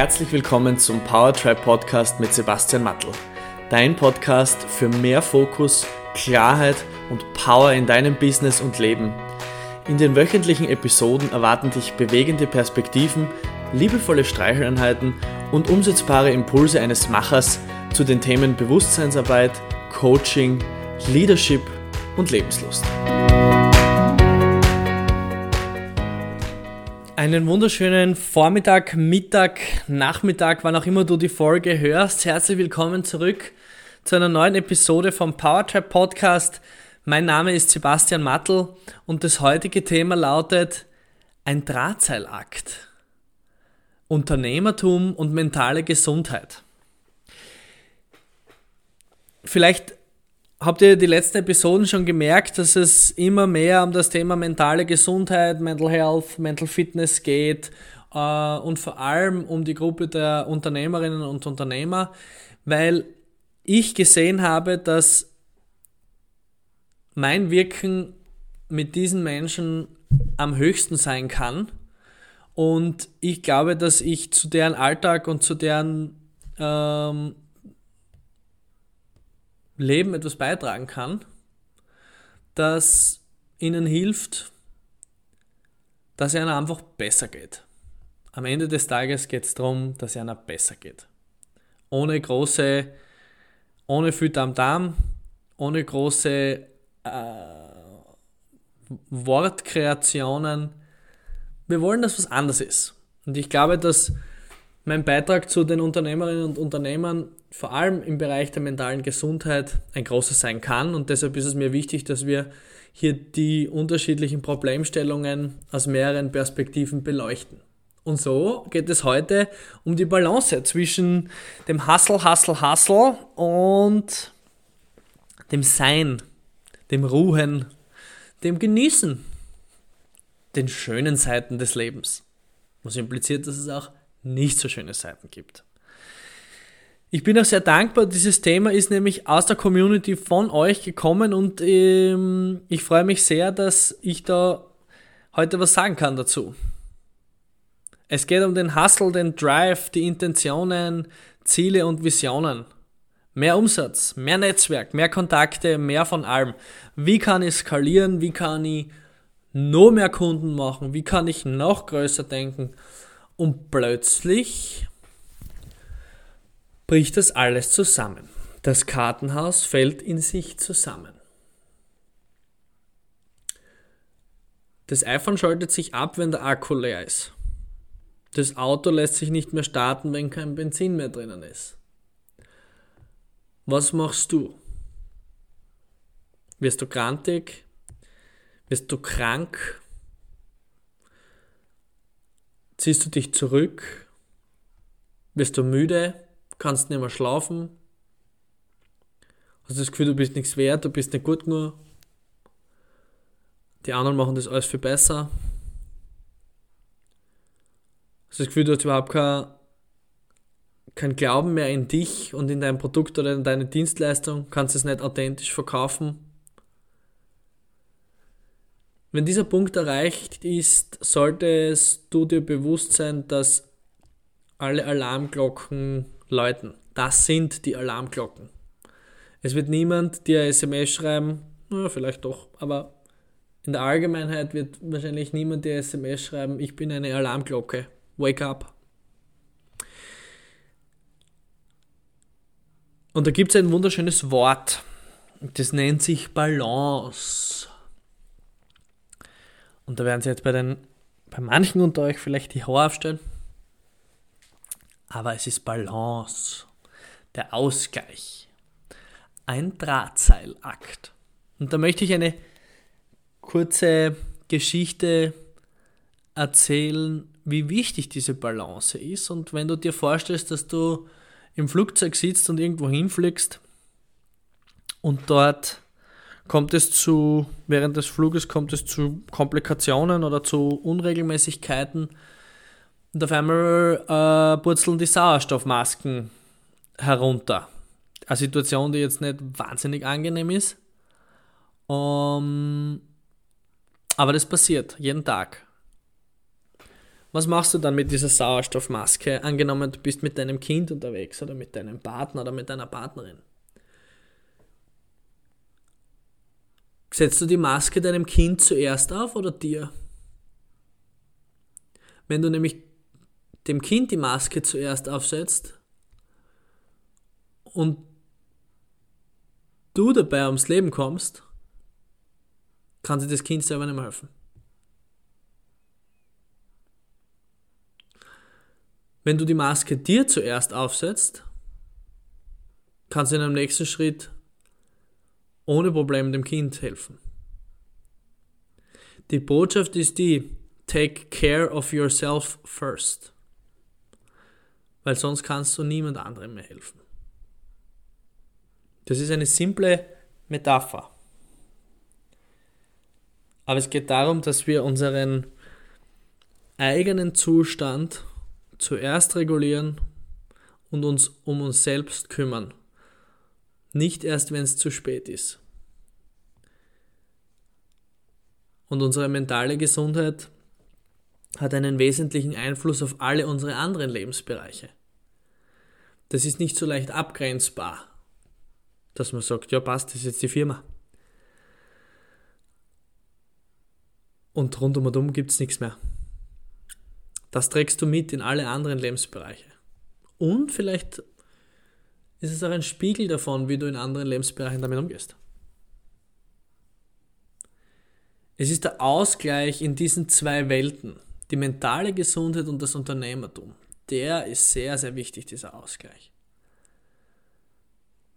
herzlich willkommen zum Powertribe Podcast mit Sebastian Mattel. Dein Podcast für mehr Fokus, Klarheit und Power in deinem Business und Leben. In den wöchentlichen Episoden erwarten dich bewegende Perspektiven, liebevolle Streicheleinheiten und umsetzbare Impulse eines Machers zu den Themen Bewusstseinsarbeit, Coaching, Leadership und Lebenslust. Einen wunderschönen Vormittag, Mittag, Nachmittag, wann auch immer du die Folge hörst. Herzlich willkommen zurück zu einer neuen Episode vom Powertrap Podcast. Mein Name ist Sebastian Mattel und das heutige Thema lautet ein Drahtseilakt. Unternehmertum und mentale Gesundheit. Vielleicht habt ihr die letzten Episoden schon gemerkt, dass es immer mehr um das Thema mentale Gesundheit, Mental Health, Mental Fitness geht äh, und vor allem um die Gruppe der Unternehmerinnen und Unternehmer, weil ich gesehen habe, dass mein Wirken mit diesen Menschen am höchsten sein kann. Und ich glaube, dass ich zu deren Alltag und zu deren ähm, Leben etwas beitragen kann, das ihnen hilft, dass es ihnen einfach besser geht. Am Ende des Tages geht es darum, dass es ihnen besser geht. Ohne große, ohne viel Tamtam, ohne große äh, Wortkreationen. Wir wollen, dass was anders ist. Und ich glaube, dass mein Beitrag zu den Unternehmerinnen und Unternehmern vor allem im Bereich der mentalen Gesundheit ein großes sein kann. Und deshalb ist es mir wichtig, dass wir hier die unterschiedlichen Problemstellungen aus mehreren Perspektiven beleuchten. Und so geht es heute um die Balance zwischen dem Hustle, Hustle, Hustle und dem Sein, dem Ruhen, dem Genießen, den schönen Seiten des Lebens. Was impliziert, dass es auch nicht so schöne Seiten gibt. Ich bin auch sehr dankbar. Dieses Thema ist nämlich aus der Community von euch gekommen und ähm, ich freue mich sehr, dass ich da heute was sagen kann dazu. Es geht um den Hustle, den Drive, die Intentionen, Ziele und Visionen. Mehr Umsatz, mehr Netzwerk, mehr Kontakte, mehr von allem. Wie kann ich skalieren? Wie kann ich noch mehr Kunden machen? Wie kann ich noch größer denken? Und plötzlich bricht das alles zusammen. Das Kartenhaus fällt in sich zusammen. Das iPhone schaltet sich ab, wenn der Akku leer ist. Das Auto lässt sich nicht mehr starten, wenn kein Benzin mehr drinnen ist. Was machst du? Wirst du grantig? Wirst du krank? ziehst du dich zurück, wirst du müde, kannst nicht mehr schlafen, hast das Gefühl, du bist nichts wert, du bist nicht gut genug, die anderen machen das alles viel besser, hast das Gefühl, du hast überhaupt kein, kein Glauben mehr in dich und in dein Produkt oder in deine Dienstleistung, kannst es nicht authentisch verkaufen, wenn dieser Punkt erreicht ist, solltest du dir bewusst sein, dass alle Alarmglocken läuten. Das sind die Alarmglocken. Es wird niemand dir SMS schreiben, na, vielleicht doch, aber in der Allgemeinheit wird wahrscheinlich niemand dir SMS schreiben, ich bin eine Alarmglocke. Wake up. Und da gibt es ein wunderschönes Wort. Das nennt sich Balance. Und da werden sie jetzt bei, den, bei manchen unter euch vielleicht die Haare aufstellen. Aber es ist Balance, der Ausgleich, ein Drahtseilakt. Und da möchte ich eine kurze Geschichte erzählen, wie wichtig diese Balance ist. Und wenn du dir vorstellst, dass du im Flugzeug sitzt und irgendwo hinfliegst und dort kommt es zu, während des Fluges kommt es zu Komplikationen oder zu Unregelmäßigkeiten und auf einmal äh, purzeln die Sauerstoffmasken herunter. Eine Situation, die jetzt nicht wahnsinnig angenehm ist. Um, aber das passiert jeden Tag. Was machst du dann mit dieser Sauerstoffmaske? Angenommen, du bist mit deinem Kind unterwegs oder mit deinem Partner oder mit deiner Partnerin. Setzt du die Maske deinem Kind zuerst auf oder dir? Wenn du nämlich dem Kind die Maske zuerst aufsetzt und du dabei ums Leben kommst, kann sich das Kind selber nicht mehr helfen. Wenn du die Maske dir zuerst aufsetzt, kannst du in einem nächsten Schritt ohne Probleme dem Kind helfen. Die Botschaft ist die, take care of yourself first. Weil sonst kannst du niemand anderem mehr helfen. Das ist eine simple Metapher. Aber es geht darum, dass wir unseren eigenen Zustand zuerst regulieren und uns um uns selbst kümmern. Nicht erst, wenn es zu spät ist. Und unsere mentale Gesundheit hat einen wesentlichen Einfluss auf alle unsere anderen Lebensbereiche. Das ist nicht so leicht abgrenzbar, dass man sagt, ja passt, das ist jetzt die Firma. Und rundum und um gibt es nichts mehr. Das trägst du mit in alle anderen Lebensbereiche. Und vielleicht ist es auch ein Spiegel davon, wie du in anderen Lebensbereichen damit umgehst. Es ist der Ausgleich in diesen zwei Welten, die mentale Gesundheit und das Unternehmertum. Der ist sehr, sehr wichtig, dieser Ausgleich.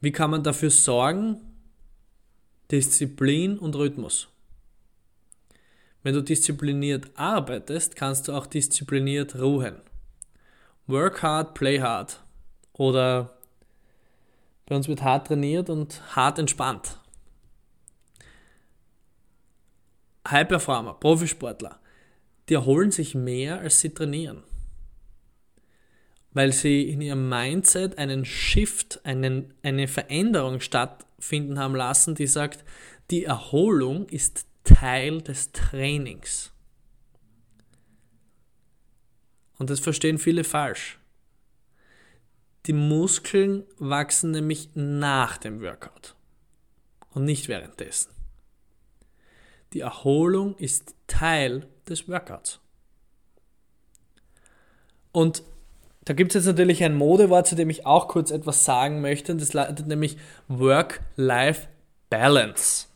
Wie kann man dafür sorgen? Disziplin und Rhythmus. Wenn du diszipliniert arbeitest, kannst du auch diszipliniert ruhen. Work hard, play hard. Oder bei uns wird hart trainiert und hart entspannt. High Performer, Profisportler, die erholen sich mehr, als sie trainieren. Weil sie in ihrem Mindset einen Shift, einen, eine Veränderung stattfinden haben lassen, die sagt, die Erholung ist Teil des Trainings. Und das verstehen viele falsch. Die Muskeln wachsen nämlich nach dem Workout und nicht währenddessen. Die Erholung ist Teil des Workouts. Und da gibt es jetzt natürlich ein Modewort, zu dem ich auch kurz etwas sagen möchte, und das lautet nämlich Work-Life-Balance.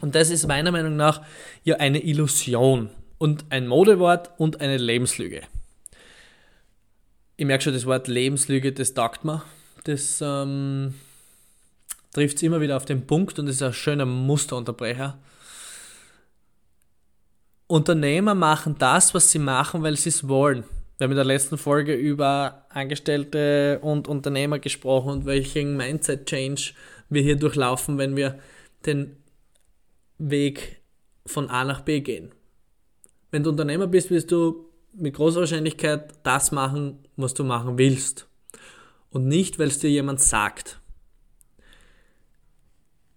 Und das ist meiner Meinung nach ja eine Illusion und ein Modewort und eine Lebenslüge. Ich merke schon, das Wort Lebenslüge, das taugt mir. Das ähm, trifft es immer wieder auf den Punkt und ist ein schöner Musterunterbrecher. Unternehmer machen das, was sie machen, weil sie es wollen. Wir haben in der letzten Folge über Angestellte und Unternehmer gesprochen und welchen Mindset-Change wir hier durchlaufen, wenn wir den Weg von A nach B gehen. Wenn du Unternehmer bist, wirst du mit großer Wahrscheinlichkeit das machen, was du machen willst. Und nicht, weil es dir jemand sagt.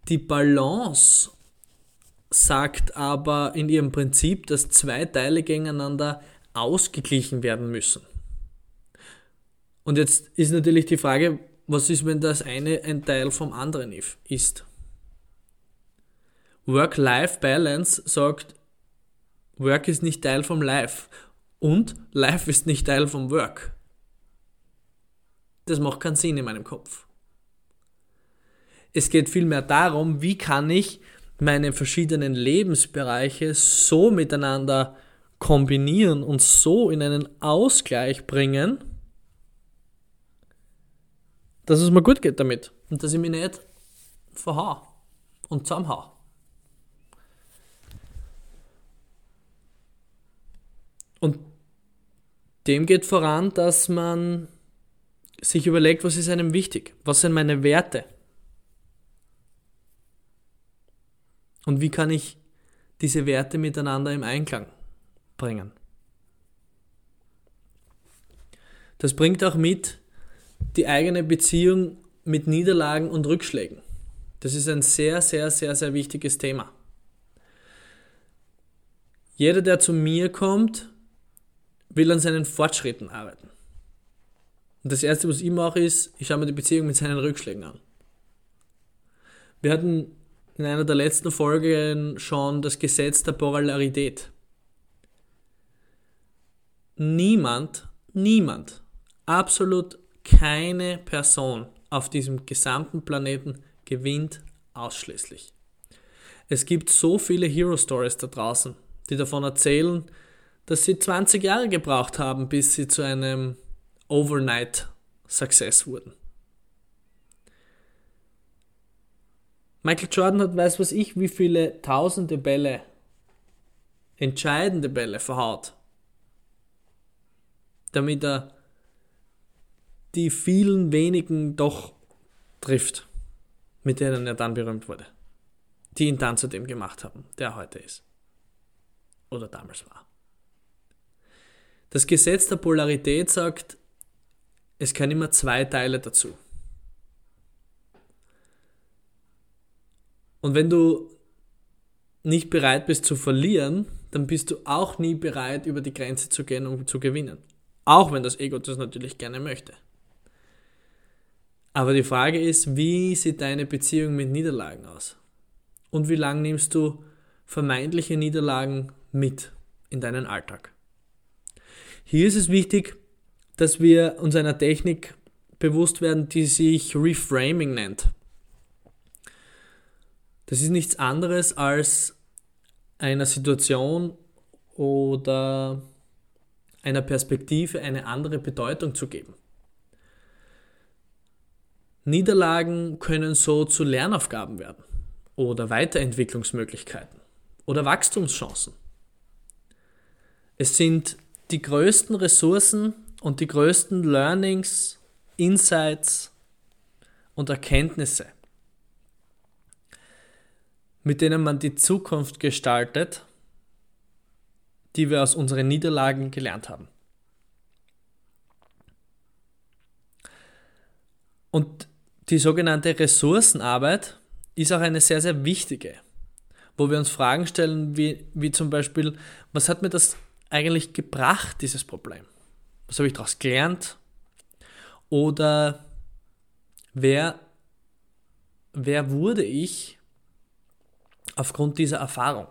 Die Balance sagt aber in ihrem Prinzip, dass zwei Teile gegeneinander ausgeglichen werden müssen. Und jetzt ist natürlich die Frage, was ist, wenn das eine ein Teil vom anderen ist? Work-Life-Balance sagt, Work ist nicht Teil vom Life und Life ist nicht Teil vom Work. Das macht keinen Sinn in meinem Kopf. Es geht vielmehr darum, wie kann ich meine verschiedenen Lebensbereiche so miteinander kombinieren und so in einen Ausgleich bringen, dass es mir gut geht damit und dass ich mich nicht verhau und zusammenhau. Und dem geht voran, dass man sich überlegt, was ist einem wichtig, was sind meine Werte und wie kann ich diese Werte miteinander im Einklang bringen. Das bringt auch mit die eigene Beziehung mit Niederlagen und Rückschlägen. Das ist ein sehr, sehr, sehr, sehr wichtiges Thema. Jeder, der zu mir kommt, will an seinen Fortschritten arbeiten. Und das Erste, was ich mache, ist, ich schaue mir die Beziehung mit seinen Rückschlägen an. Wir hatten in einer der letzten Folgen schon das Gesetz der Polarität. Niemand, niemand, absolut keine Person auf diesem gesamten Planeten gewinnt ausschließlich. Es gibt so viele Hero Stories da draußen, die davon erzählen, dass sie 20 Jahre gebraucht haben, bis sie zu einem Overnight Success wurden. Michael Jordan hat, weiß was ich, wie viele tausende Bälle, entscheidende Bälle verhaut, damit er die vielen wenigen doch trifft, mit denen er dann berühmt wurde, die ihn dann zu dem gemacht haben, der er heute ist oder damals war. Das Gesetz der Polarität sagt, es können immer zwei Teile dazu. Und wenn du nicht bereit bist zu verlieren, dann bist du auch nie bereit, über die Grenze zu gehen, um zu gewinnen. Auch wenn das Ego das natürlich gerne möchte. Aber die Frage ist, wie sieht deine Beziehung mit Niederlagen aus? Und wie lange nimmst du vermeintliche Niederlagen mit in deinen Alltag? Hier ist es wichtig, dass wir uns einer Technik bewusst werden, die sich Reframing nennt. Das ist nichts anderes als einer Situation oder einer Perspektive eine andere Bedeutung zu geben. Niederlagen können so zu Lernaufgaben werden oder Weiterentwicklungsmöglichkeiten oder Wachstumschancen. Es sind die größten Ressourcen und die größten Learnings, Insights und Erkenntnisse, mit denen man die Zukunft gestaltet, die wir aus unseren Niederlagen gelernt haben. Und die sogenannte Ressourcenarbeit ist auch eine sehr, sehr wichtige, wo wir uns Fragen stellen, wie, wie zum Beispiel, was hat mir das eigentlich gebracht, dieses Problem? Was habe ich daraus gelernt? Oder wer, wer wurde ich aufgrund dieser Erfahrung?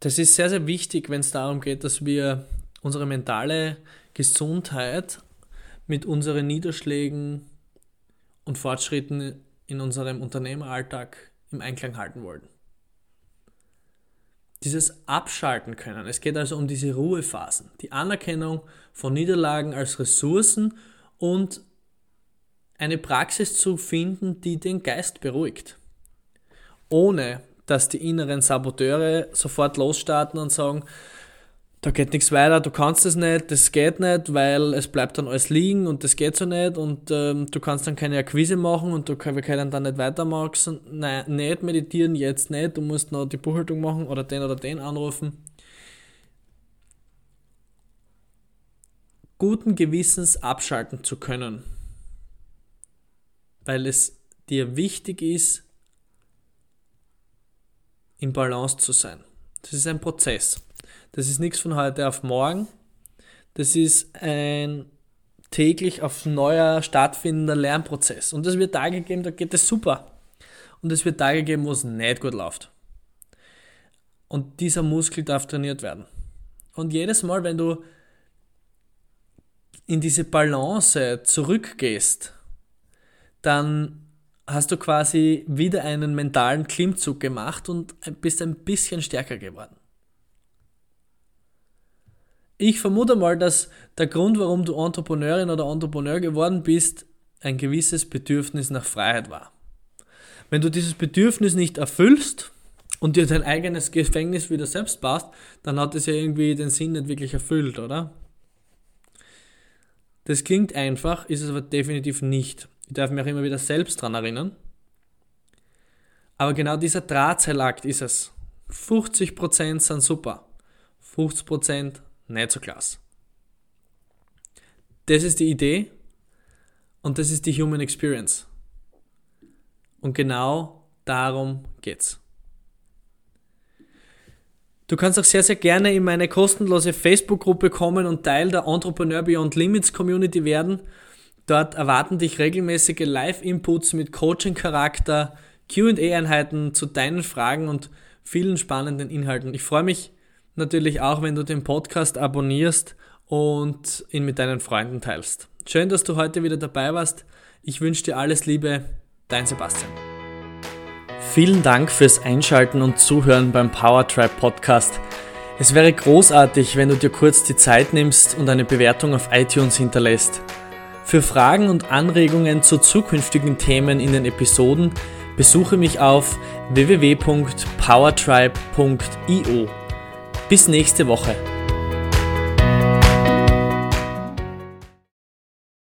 Das ist sehr, sehr wichtig, wenn es darum geht, dass wir unsere mentale Gesundheit mit unseren Niederschlägen und Fortschritten in unserem Unternehmeralltag im Einklang halten wollen. Dieses Abschalten können. Es geht also um diese Ruhephasen, die Anerkennung von Niederlagen als Ressourcen und eine Praxis zu finden, die den Geist beruhigt. Ohne dass die inneren Saboteure sofort losstarten und sagen, da geht nichts weiter, du kannst es nicht, das geht nicht, weil es bleibt dann alles liegen und das geht so nicht und ähm, du kannst dann keine Akquise machen und du, wir können dann nicht weitermachen. Nein, nicht meditieren, jetzt nicht, du musst noch die Buchhaltung machen oder den oder den anrufen. Guten Gewissens abschalten zu können, weil es dir wichtig ist, im Balance zu sein. Das ist ein Prozess. Das ist nichts von heute auf morgen. Das ist ein täglich auf neuer stattfindender Lernprozess. Und es wird Tage geben, da geht es super. Und es wird Tage geben, wo es nicht gut läuft. Und dieser Muskel darf trainiert werden. Und jedes Mal, wenn du in diese Balance zurückgehst, dann hast du quasi wieder einen mentalen Klimmzug gemacht und bist ein bisschen stärker geworden. Ich vermute mal, dass der Grund, warum du Entrepreneurin oder Entrepreneur geworden bist, ein gewisses Bedürfnis nach Freiheit war. Wenn du dieses Bedürfnis nicht erfüllst und dir dein eigenes Gefängnis wieder selbst baust, dann hat es ja irgendwie den Sinn nicht wirklich erfüllt, oder? Das klingt einfach, ist es aber definitiv nicht. Ich darf mich auch immer wieder selbst daran erinnern. Aber genau dieser Drahtseilakt ist es. 50% sind super. 50% nicht so klasse. Das ist die Idee und das ist die Human Experience. Und genau darum geht's. Du kannst auch sehr, sehr gerne in meine kostenlose Facebook-Gruppe kommen und Teil der Entrepreneur Beyond Limits Community werden. Dort erwarten dich regelmäßige Live-Inputs mit Coaching-Charakter, QA-Einheiten zu deinen Fragen und vielen spannenden Inhalten. Ich freue mich natürlich auch, wenn du den Podcast abonnierst und ihn mit deinen Freunden teilst. Schön, dass du heute wieder dabei warst. Ich wünsche dir alles Liebe, dein Sebastian. Vielen Dank fürs Einschalten und Zuhören beim Powertribe Podcast. Es wäre großartig, wenn du dir kurz die Zeit nimmst und eine Bewertung auf iTunes hinterlässt. Für Fragen und Anregungen zu zukünftigen Themen in den Episoden besuche mich auf www.powertribe.io. Bis nächste Woche.